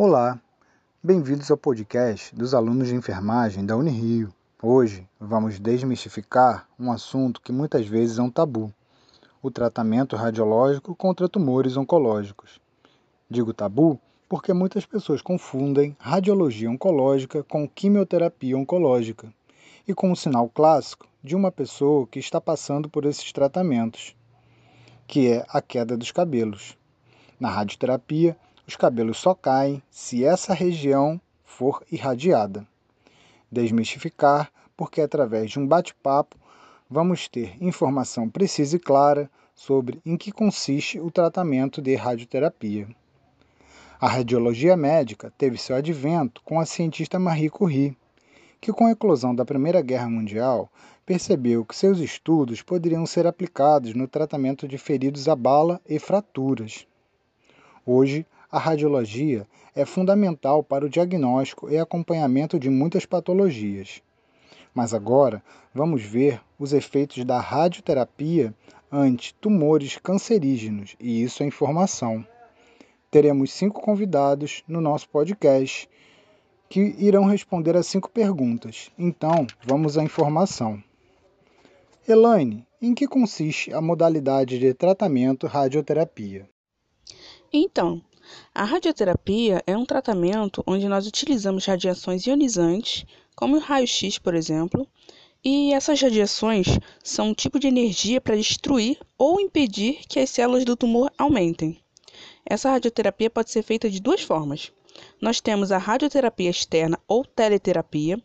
Olá, bem-vindos ao podcast dos alunos de enfermagem da Unirio. Hoje vamos desmistificar um assunto que muitas vezes é um tabu: o tratamento radiológico contra tumores oncológicos. Digo tabu porque muitas pessoas confundem radiologia oncológica com quimioterapia oncológica e com o sinal clássico de uma pessoa que está passando por esses tratamentos, que é a queda dos cabelos. Na radioterapia, os cabelos só caem se essa região for irradiada. Desmistificar, porque através de um bate-papo vamos ter informação precisa e clara sobre em que consiste o tratamento de radioterapia. A radiologia médica teve seu advento com a cientista Marie Curie, que com a eclosão da Primeira Guerra Mundial percebeu que seus estudos poderiam ser aplicados no tratamento de feridos a bala e fraturas. Hoje, a radiologia é fundamental para o diagnóstico e acompanhamento de muitas patologias. Mas agora vamos ver os efeitos da radioterapia ante tumores cancerígenos, e isso é informação. Teremos cinco convidados no nosso podcast que irão responder a cinco perguntas. Então, vamos à informação. Elaine, em que consiste a modalidade de tratamento radioterapia? Então, a radioterapia é um tratamento onde nós utilizamos radiações ionizantes, como o raio-x, por exemplo, e essas radiações são um tipo de energia para destruir ou impedir que as células do tumor aumentem. Essa radioterapia pode ser feita de duas formas. Nós temos a radioterapia externa ou teleterapia,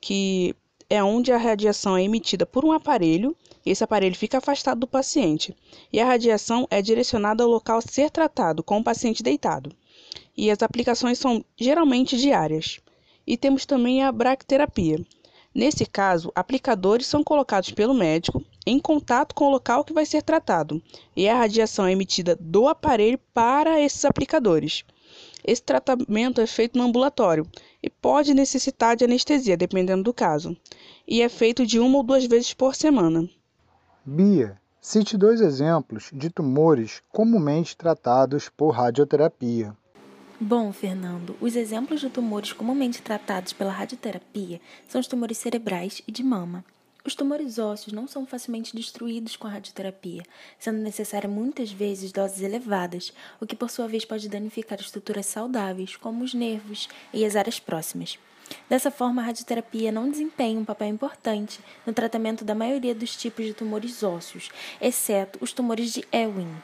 que é onde a radiação é emitida por um aparelho e esse aparelho fica afastado do paciente. E a radiação é direcionada ao local a ser tratado, com o paciente deitado. E as aplicações são geralmente diárias. E temos também a bracterapia. Nesse caso, aplicadores são colocados pelo médico em contato com o local que vai ser tratado, e a radiação é emitida do aparelho para esses aplicadores. Esse tratamento é feito no ambulatório e pode necessitar de anestesia, dependendo do caso, e é feito de uma ou duas vezes por semana. Bia, cite dois exemplos de tumores comumente tratados por radioterapia. Bom, Fernando, os exemplos de tumores comumente tratados pela radioterapia são os tumores cerebrais e de mama. Os tumores ósseos não são facilmente destruídos com a radioterapia, sendo necessária muitas vezes doses elevadas, o que por sua vez pode danificar estruturas saudáveis, como os nervos e as áreas próximas. Dessa forma, a radioterapia não desempenha um papel importante no tratamento da maioria dos tipos de tumores ósseos, exceto os tumores de Ewing.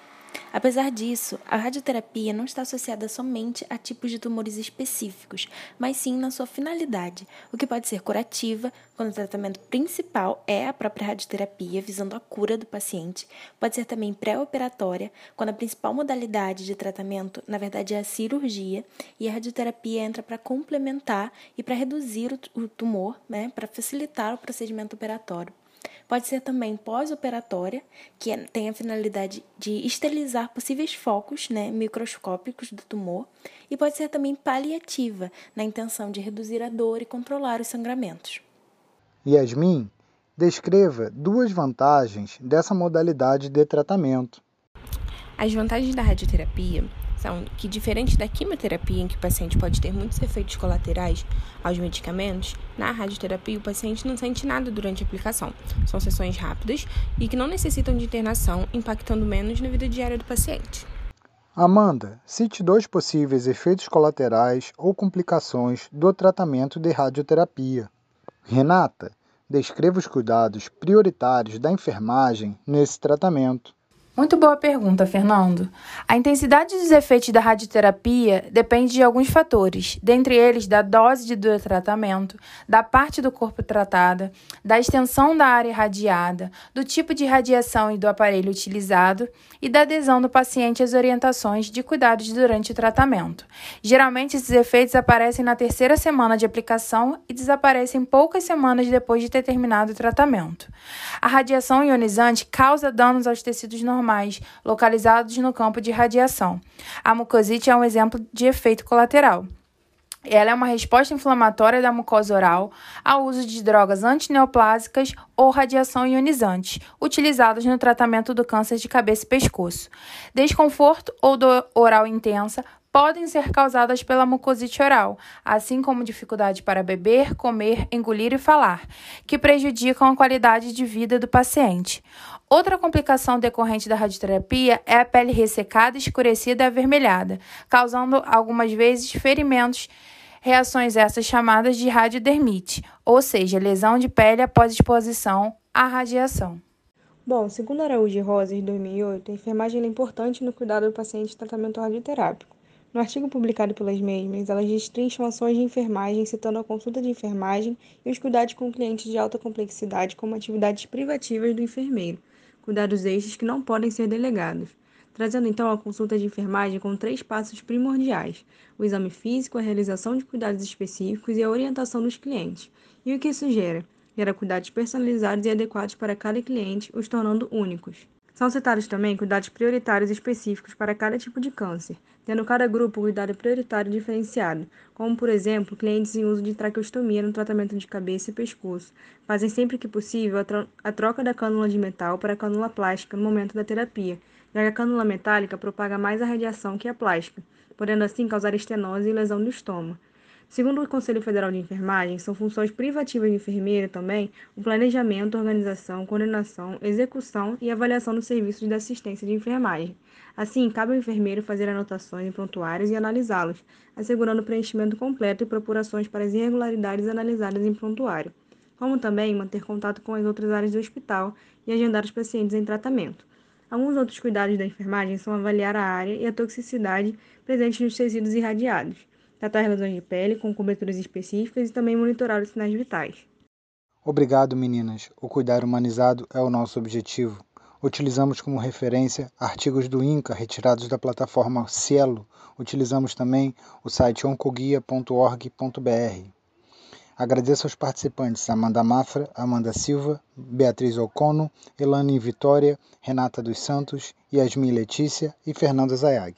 Apesar disso, a radioterapia não está associada somente a tipos de tumores específicos, mas sim na sua finalidade, o que pode ser curativa, quando o tratamento principal é a própria radioterapia, visando a cura do paciente, pode ser também pré-operatória, quando a principal modalidade de tratamento, na verdade, é a cirurgia, e a radioterapia entra para complementar e para reduzir o tumor, né, para facilitar o procedimento operatório. Pode ser também pós-operatória, que é, tem a finalidade de esterilizar possíveis focos né, microscópicos do tumor, e pode ser também paliativa, na intenção de reduzir a dor e controlar os sangramentos. Yasmin, descreva duas vantagens dessa modalidade de tratamento. As vantagens da radioterapia são que, diferente da quimioterapia, em que o paciente pode ter muitos efeitos colaterais aos medicamentos, na radioterapia o paciente não sente nada durante a aplicação. São sessões rápidas e que não necessitam de internação, impactando menos na vida diária do paciente. Amanda, cite dois possíveis efeitos colaterais ou complicações do tratamento de radioterapia. Renata, descreva os cuidados prioritários da enfermagem nesse tratamento. Muito boa pergunta, Fernando. A intensidade dos efeitos da radioterapia depende de alguns fatores, dentre eles da dose do tratamento, da parte do corpo tratada, da extensão da área irradiada, do tipo de radiação e do aparelho utilizado e da adesão do paciente às orientações de cuidados durante o tratamento. Geralmente, esses efeitos aparecem na terceira semana de aplicação e desaparecem poucas semanas depois de ter terminado o tratamento. A radiação ionizante causa danos aos tecidos normais normais localizados no campo de radiação. A mucosite é um exemplo de efeito colateral. Ela é uma resposta inflamatória da mucosa oral ao uso de drogas antineoplásicas ou radiação ionizante, utilizadas no tratamento do câncer de cabeça e pescoço. Desconforto ou dor oral intensa podem ser causadas pela mucosite oral, assim como dificuldade para beber, comer, engolir e falar, que prejudicam a qualidade de vida do paciente. Outra complicação decorrente da radioterapia é a pele ressecada, escurecida e avermelhada, causando algumas vezes ferimentos reações essas chamadas de radiodermite, ou seja, lesão de pele após exposição à radiação. Bom, segundo Araújo e Rosa, em 2008, a enfermagem é importante no cuidado do paciente de tratamento radioterápico. No artigo publicado pelas mesmas, elas destrincham ações de enfermagem, citando a consulta de enfermagem e os cuidados com clientes de alta complexidade como atividades privativas do enfermeiro, cuidados estes que não podem ser delegados. Trazendo então a consulta de enfermagem com três passos primordiais: o exame físico, a realização de cuidados específicos e a orientação dos clientes. E o que isso gera? Gera cuidados personalizados e adequados para cada cliente, os tornando únicos. São citados também cuidados prioritários específicos para cada tipo de câncer, tendo cada grupo um cuidado prioritário diferenciado, como, por exemplo, clientes em uso de traqueostomia no tratamento de cabeça e pescoço. Fazem sempre que possível a, tro a troca da cânula de metal para a cânula plástica no momento da terapia, já que a cânula metálica propaga mais a radiação que a plástica, podendo assim causar estenose e lesão do estômago. Segundo o Conselho Federal de Enfermagem, são funções privativas do enfermeiro também o planejamento, organização, coordenação, execução e avaliação dos serviços de assistência de enfermagem. Assim, cabe ao enfermeiro fazer anotações em prontuários e analisá-los, assegurando o preenchimento completo e procurações para as irregularidades analisadas em prontuário, como também manter contato com as outras áreas do hospital e agendar os pacientes em tratamento. Alguns outros cuidados da enfermagem são avaliar a área e a toxicidade presente nos tecidos irradiados tratar lesões de pele com coberturas específicas e também monitorar os sinais vitais. Obrigado, meninas. O cuidar humanizado é o nosso objetivo. Utilizamos como referência artigos do INCA retirados da plataforma Cielo. Utilizamos também o site oncoguia.org.br. Agradeço aos participantes Amanda Mafra, Amanda Silva, Beatriz Ocono, Elane Vitória, Renata dos Santos, Yasmin Letícia e Fernanda Zayag.